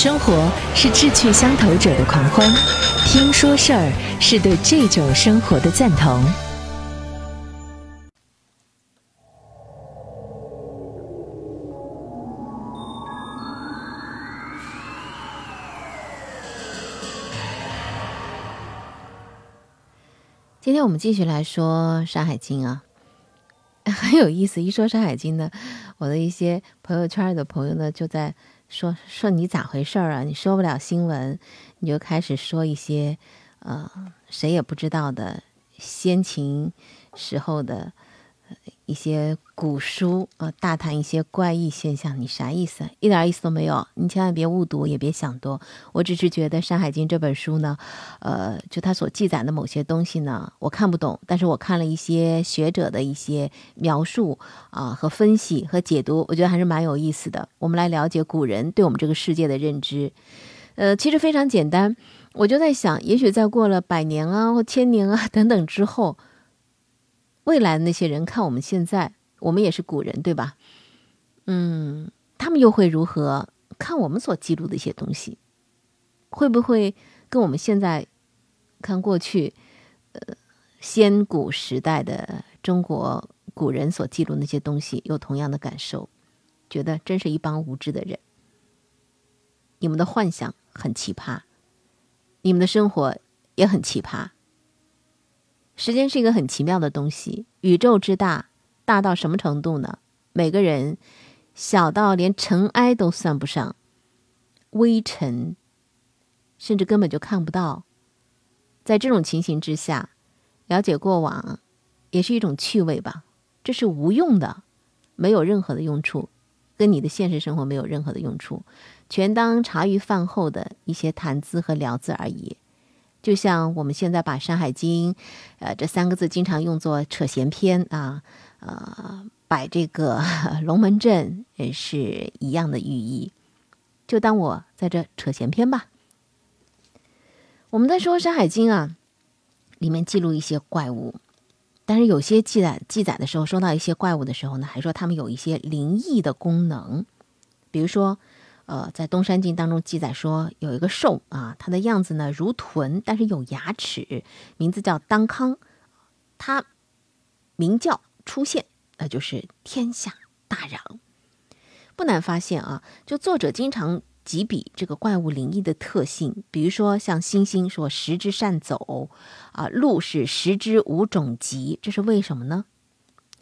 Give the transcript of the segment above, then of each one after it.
生活是志趣相投者的狂欢，听说事儿是对这种生活的赞同。今天我们继续来说《山海经》啊，很有意思。一说《山海经》呢，我的一些朋友圈的朋友呢就在说说你咋回事儿啊？你说不了新闻，你就开始说一些呃谁也不知道的先秦时候的。一些古书啊，大谈一些怪异现象，你啥意思？一点意思都没有，你千万别误读，也别想多。我只是觉得《山海经》这本书呢，呃，就它所记载的某些东西呢，我看不懂，但是我看了一些学者的一些描述啊和分析和解读，我觉得还是蛮有意思的。我们来了解古人对我们这个世界的认知，呃，其实非常简单。我就在想，也许在过了百年啊或千年啊等等之后。未来的那些人看我们现在，我们也是古人，对吧？嗯，他们又会如何看我们所记录的一些东西？会不会跟我们现在看过去，呃，先古时代的中国古人所记录那些东西有同样的感受？觉得真是一帮无知的人。你们的幻想很奇葩，你们的生活也很奇葩。时间是一个很奇妙的东西，宇宙之大，大到什么程度呢？每个人小到连尘埃都算不上，微尘甚至根本就看不到。在这种情形之下，了解过往也是一种趣味吧。这是无用的，没有任何的用处，跟你的现实生活没有任何的用处，全当茶余饭后的一些谈资和聊资而已。就像我们现在把《山海经》，呃，这三个字经常用作扯闲篇啊，呃，摆这个龙门阵也是一样的寓意。就当我在这扯闲篇吧。我们在说《山海经》啊，里面记录一些怪物，但是有些记载记载的时候，说到一些怪物的时候呢，还说他们有一些灵异的功能，比如说。呃，在《东山经》当中记载说，有一个兽啊，它的样子呢如豚，但是有牙齿，名字叫当康，它鸣叫出现，那就是天下大嚷。不难发现啊，就作者经常几笔这个怪物灵异的特性，比如说像猩猩说十只善走啊，鹿是十只无种疾，这是为什么呢？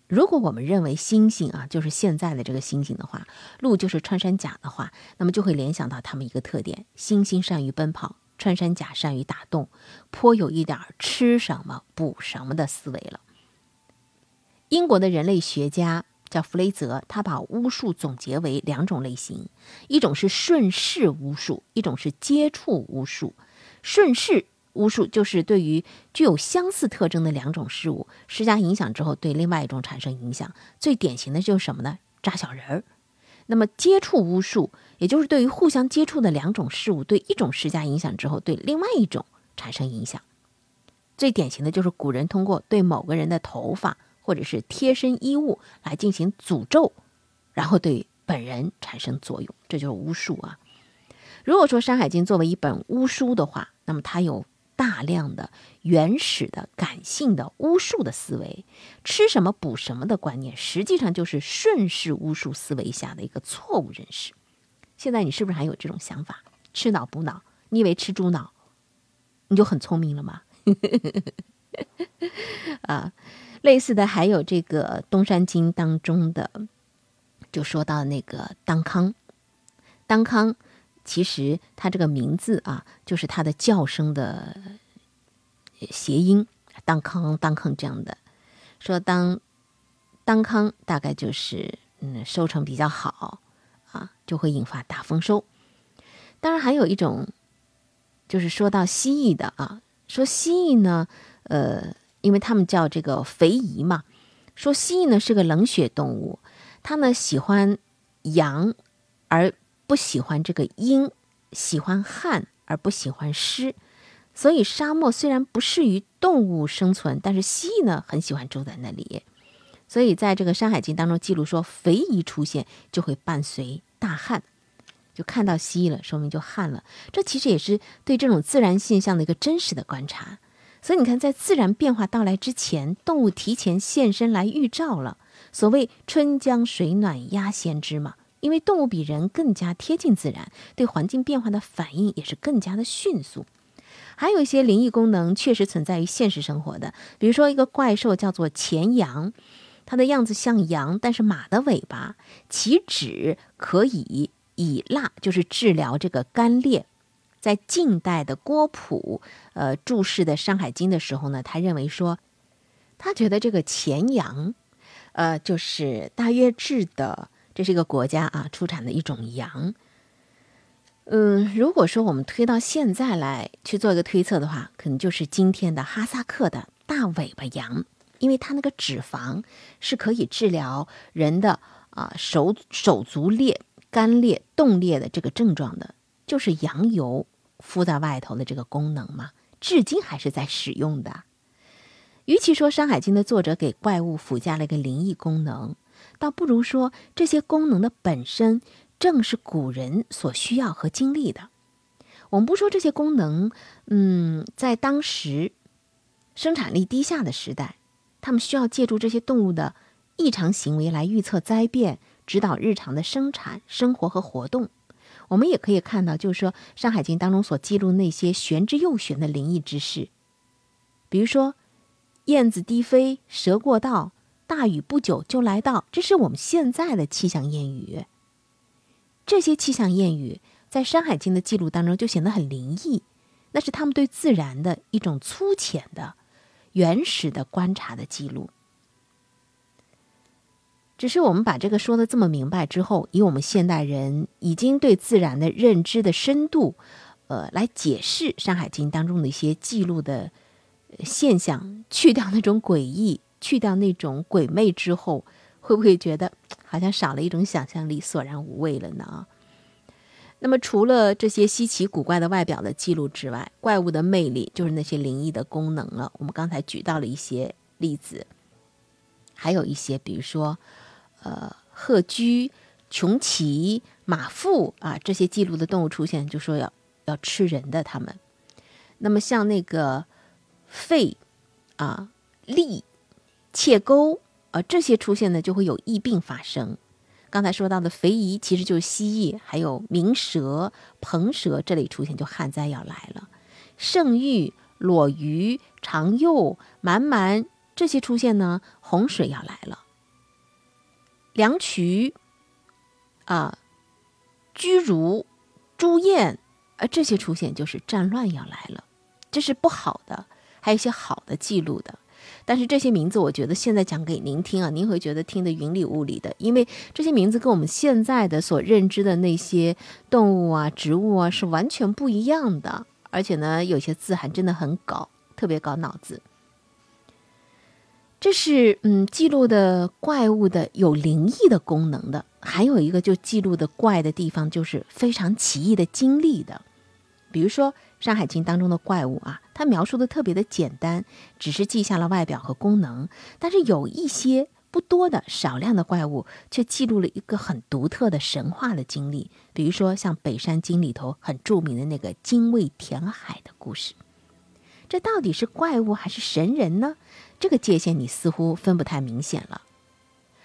如果我们认为猩猩啊就是现在的这个猩猩的话，鹿就是穿山甲的话，那么就会联想到它们一个特点：猩猩善于奔跑，穿山甲善于打洞，颇有一点吃什么补什么的思维了。英国的人类学家叫弗雷泽，他把巫术总结为两种类型：一种是顺势巫术，一种是接触巫术。顺势。巫术就是对于具有相似特征的两种事物施加影响之后，对另外一种产生影响。最典型的就是什么呢？扎小人儿。那么接触巫术，也就是对于互相接触的两种事物，对一种施加影响之后，对另外一种产生影响。最典型的就是古人通过对某个人的头发或者是贴身衣物来进行诅咒，然后对本人产生作用，这就是巫术啊。如果说《山海经》作为一本巫书的话，那么它有。大量的原始的感性的巫术的思维，吃什么补什么的观念，实际上就是顺势巫术思维下的一个错误认识。现在你是不是还有这种想法？吃脑补脑，你以为吃猪脑你就很聪明了吗？啊，类似的还有这个《东山经》当中的，就说到那个当康，当康。其实它这个名字啊，就是它的叫声的谐音，当康当康这样的。说当当康大概就是嗯收成比较好啊，就会引发大丰收。当然还有一种，就是说到蜥蜴的啊，说蜥蜴呢，呃，因为他们叫这个肥夷嘛，说蜥蜴呢是个冷血动物，它呢喜欢阳而。不喜欢这个阴，喜欢旱而不喜欢湿，所以沙漠虽然不适于动物生存，但是蜥蜴呢很喜欢住在那里。所以在这个《山海经》当中记录说，肥夷出现就会伴随大旱。就看到蜥蜴了，说明就旱了。这其实也是对这种自然现象的一个真实的观察。所以你看，在自然变化到来之前，动物提前现身来预兆了。所谓“春江水暖鸭先知”嘛，因为动物比人更加贴近自然，对环境变化的反应也是更加的迅速。还有一些灵异功能确实存在于现实生活的，比如说一个怪兽叫做前羊，它的样子像羊，但是马的尾巴，其旨可以以蜡，就是治疗这个干裂。在近代的郭璞，呃，注释的《山海经》的时候呢，他认为说，他觉得这个前羊，呃，就是大约制的，这是一个国家啊出产的一种羊。嗯，如果说我们推到现在来去做一个推测的话，可能就是今天的哈萨克的大尾巴羊，因为它那个脂肪是可以治疗人的啊手手足裂、干裂、冻裂的这个症状的，就是羊油。敷在外头的这个功能嘛，至今还是在使用的。与其说《山海经》的作者给怪物附加了一个灵异功能，倒不如说这些功能的本身正是古人所需要和经历的。我们不说这些功能，嗯，在当时生产力低下的时代，他们需要借助这些动物的异常行为来预测灾变，指导日常的生产、生活和活动。我们也可以看到，就是说《山海经》当中所记录那些玄之又玄的灵异之事，比如说燕子低飞，蛇过道，大雨不久就来到，这是我们现在的气象谚语。这些气象谚语在《山海经》的记录当中就显得很灵异，那是他们对自然的一种粗浅的、原始的观察的记录。只是我们把这个说的这么明白之后，以我们现代人已经对自然的认知的深度，呃，来解释《山海经》当中的一些记录的现象，去掉那种诡异，去掉那种鬼魅之后，会不会觉得好像少了一种想象力，索然无味了呢？那么，除了这些稀奇古怪的外表的记录之外，怪物的魅力就是那些灵异的功能了。我们刚才举到了一些例子，还有一些，比如说。呃，鹤居、穷奇、马腹啊，这些记录的动物出现，就说要要吃人的。他们，那么像那个肺啊、利、切钩啊这些出现呢，就会有疫病发生。刚才说到的肥夷其实就是蜥蜴，还有鸣蛇、鹏蛇这类出现，就旱灾要来了。圣玉、裸鱼、长幼、蛮蛮这些出现呢，洪水要来了。梁渠，啊，居如、朱燕，啊，这些出现就是战乱要来了，这是不好的。还有一些好的记录的，但是这些名字，我觉得现在讲给您听啊，您会觉得听得云里雾里的，因为这些名字跟我们现在的所认知的那些动物啊、植物啊是完全不一样的，而且呢，有些字还真的很搞，特别搞脑子。这是嗯记录的怪物的有灵异的功能的，还有一个就记录的怪的地方就是非常奇异的经历的，比如说《山海经》当中的怪物啊，它描述的特别的简单，只是记下了外表和功能，但是有一些不多的少量的怪物却记录了一个很独特的神话的经历，比如说像《北山经》里头很著名的那个精卫填海的故事，这到底是怪物还是神人呢？这个界限你似乎分不太明显了，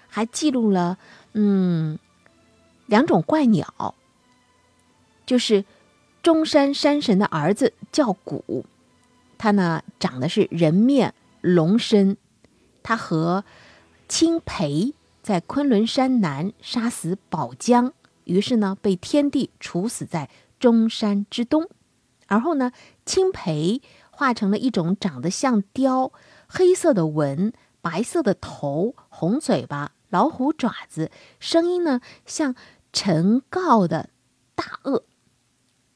还记录了嗯两种怪鸟，就是中山山神的儿子叫古，他呢长的是人面龙身，他和青裴在昆仑山南杀死宝江，于是呢被天帝处死在中山之东，而后呢青裴化成了一种长得像雕。黑色的纹，白色的头，红嘴巴，老虎爪子，声音呢像陈告的大鳄。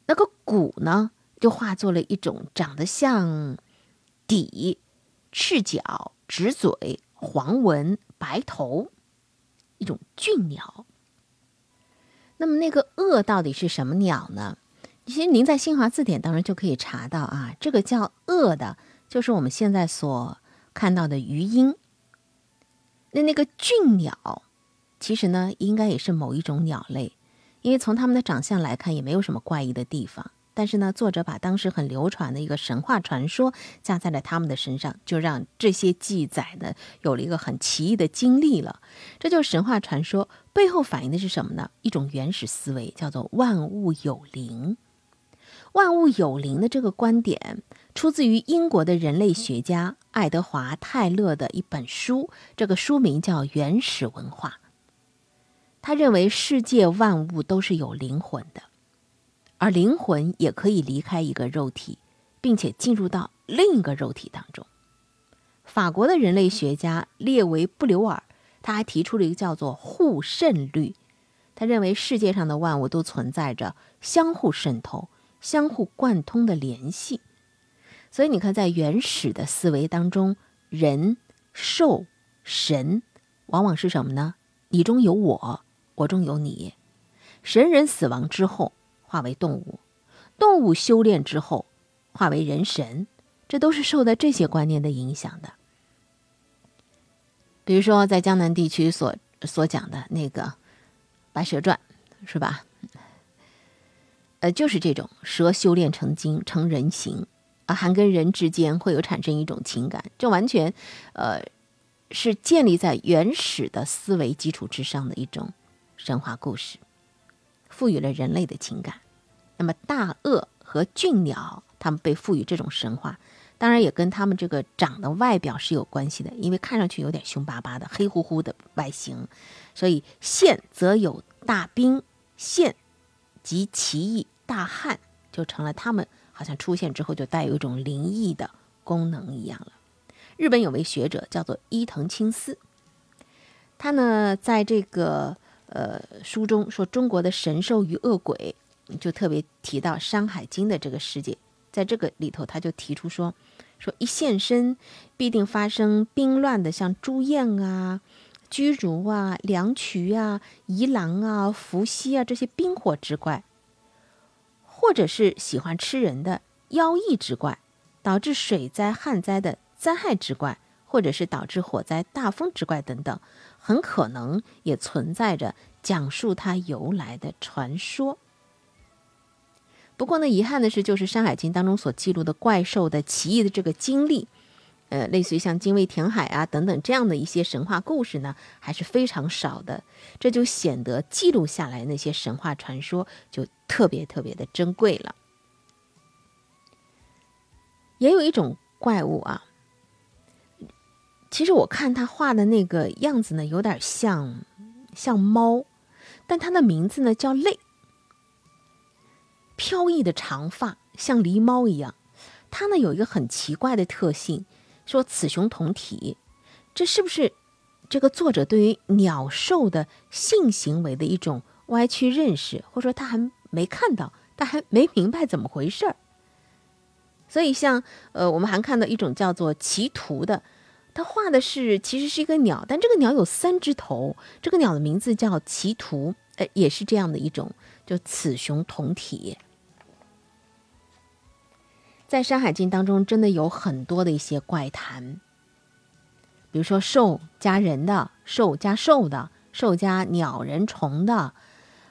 那个骨呢，就化作了一种长得像底，赤脚，直嘴，黄纹，白头，一种俊鸟。那么那个鳄到底是什么鸟呢？其实您在新华字典当中就可以查到啊，这个叫鳄的，就是我们现在所。看到的鱼鹰，那那个俊鸟，其实呢，应该也是某一种鸟类，因为从他们的长相来看，也没有什么怪异的地方。但是呢，作者把当时很流传的一个神话传说加在了他们的身上，就让这些记载呢有了一个很奇异的经历了。这就是神话传说背后反映的是什么呢？一种原始思维，叫做万物有灵。万物有灵的这个观点，出自于英国的人类学家爱德华·泰勒的一本书，这个书名叫《原始文化》。他认为世界万物都是有灵魂的。而灵魂也可以离开一个肉体，并且进入到另一个肉体当中。法国的人类学家列维布留尔，他还提出了一个叫做互渗律。他认为世界上的万物都存在着相互渗透、相互贯通的联系。所以你看，在原始的思维当中，人、兽、神，往往是什么呢？你中有我，我中有你。神人死亡之后。化为动物，动物修炼之后化为人神，这都是受的这些观念的影响的。比如说，在江南地区所所讲的那个《白蛇传》，是吧？呃，就是这种蛇修炼成精成人形啊，还跟人之间会有产生一种情感，这完全呃是建立在原始的思维基础之上的一种神话故事，赋予了人类的情感。那么大鳄和俊鸟，它们被赋予这种神话，当然也跟它们这个长的外表是有关系的，因为看上去有点凶巴巴的、黑乎乎的外形，所以现则有大兵，现即奇异大汉，就成了他们好像出现之后就带有一种灵异的功能一样了。日本有位学者叫做伊藤清司，他呢在这个呃书中说中国的神兽与恶鬼。就特别提到《山海经》的这个世界，在这个里头，他就提出说，说一现身必定发生兵乱的，像朱燕啊、居如啊、梁渠啊、夷狼啊、伏羲啊这些冰火之怪，或者是喜欢吃人的妖异之怪，导致水灾旱灾的灾害之怪，或者是导致火灾大风之怪等等，很可能也存在着讲述它由来的传说。不过呢，遗憾的是，就是《山海经》当中所记录的怪兽的奇异的这个经历，呃，类似于像精卫填海啊等等这样的一些神话故事呢，还是非常少的。这就显得记录下来那些神话传说就特别特别的珍贵了。也有一种怪物啊，其实我看他画的那个样子呢，有点像像猫，但它的名字呢叫类。飘逸的长发像狸猫一样，它呢有一个很奇怪的特性，说雌雄同体，这是不是这个作者对于鸟兽的性行为的一种歪曲认识，或者说他还没看到，他还没明白怎么回事儿？所以像呃，我们还看到一种叫做奇图的，他画的是其实是一个鸟，但这个鸟有三只头，这个鸟的名字叫奇图，呃，也是这样的一种，就雌雄同体。在《山海经》当中，真的有很多的一些怪谈，比如说兽加人的，兽加兽的，兽加鸟人虫的，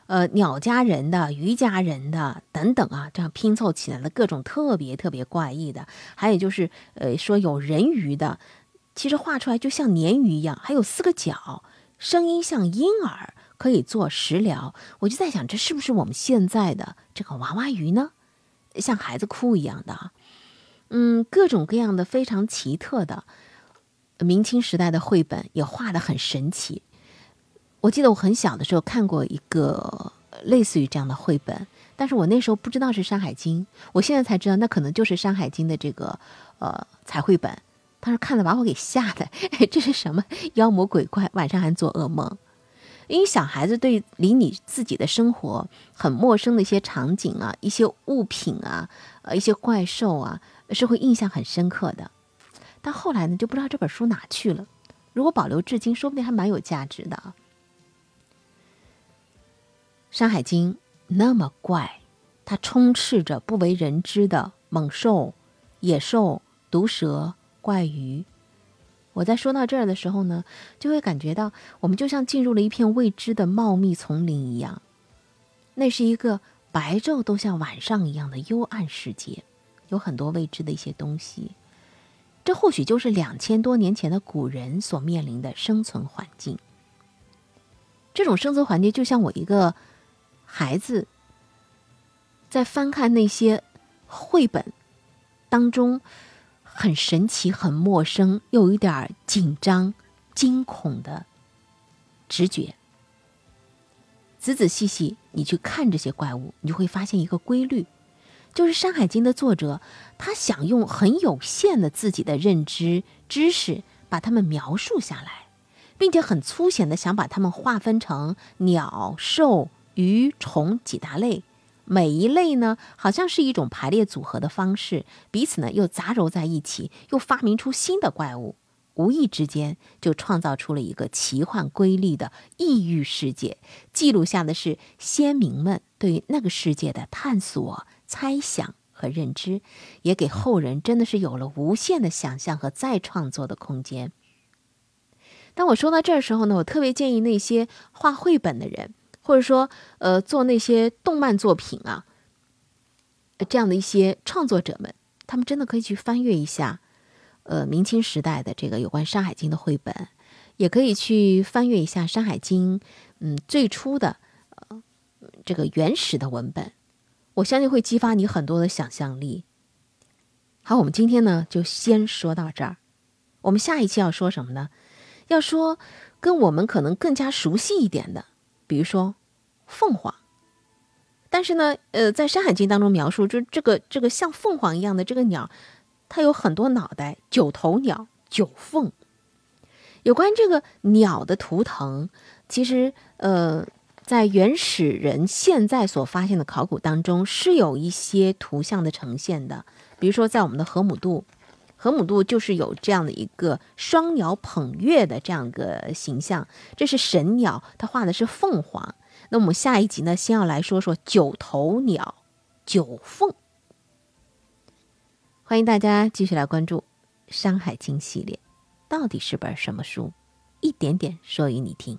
呃，鸟加人的，鱼加人的等等啊，这样拼凑起来的各种特别特别怪异的。还有就是，呃，说有人鱼的，其实画出来就像鲶鱼一样，还有四个角，声音像婴儿，可以做食疗。我就在想，这是不是我们现在的这个娃娃鱼呢？像孩子哭一样的，嗯，各种各样的非常奇特的明清时代的绘本也画的很神奇。我记得我很小的时候看过一个类似于这样的绘本，但是我那时候不知道是《山海经》，我现在才知道那可能就是《山海经》的这个呃彩绘本。当时看的把我给吓的，这是什么妖魔鬼怪？晚上还做噩梦。因为小孩子对离你自己的生活很陌生的一些场景啊、一些物品啊、呃一些怪兽啊，是会印象很深刻的。但后来呢，就不知道这本书哪去了。如果保留至今，说不定还蛮有价值的。《山海经》那么怪，它充斥着不为人知的猛兽、野兽、毒蛇、怪鱼。我在说到这儿的时候呢，就会感觉到我们就像进入了一片未知的茂密丛林一样。那是一个白昼都像晚上一样的幽暗世界，有很多未知的一些东西。这或许就是两千多年前的古人所面临的生存环境。这种生存环境就像我一个孩子在翻看那些绘本当中，很神奇、很陌生，又有一点紧张、惊恐的直觉。仔仔细细，你去看这些怪物，你就会发现一个规律，就是《山海经》的作者，他想用很有限的自己的认知知识，把它们描述下来，并且很粗浅的想把它们划分成鸟、兽、鱼、虫几大类，每一类呢，好像是一种排列组合的方式，彼此呢又杂糅在一起，又发明出新的怪物。无意之间就创造出了一个奇幻瑰丽的异域世界，记录下的是先民们对于那个世界的探索、猜想和认知，也给后人真的是有了无限的想象和再创作的空间。当我说到这儿时候呢，我特别建议那些画绘本的人，或者说呃做那些动漫作品啊，这样的一些创作者们，他们真的可以去翻阅一下。呃，明清时代的这个有关《山海经》的绘本，也可以去翻阅一下《山海经》。嗯，最初的这个原始的文本，我相信会激发你很多的想象力。好，我们今天呢就先说到这儿。我们下一期要说什么呢？要说跟我们可能更加熟悉一点的，比如说凤凰。但是呢，呃，在《山海经》当中描述，就这个这个像凤凰一样的这个鸟。它有很多脑袋，九头鸟，九凤。有关这个鸟的图腾，其实呃，在原始人现在所发现的考古当中是有一些图像的呈现的。比如说，在我们的河姆渡，河姆渡就是有这样的一个双鸟捧月的这样一个形象，这是神鸟，它画的是凤凰。那我们下一集呢，先要来说说九头鸟，九凤。欢迎大家继续来关注《山海经》系列，到底是本什么书？一点点说与你听。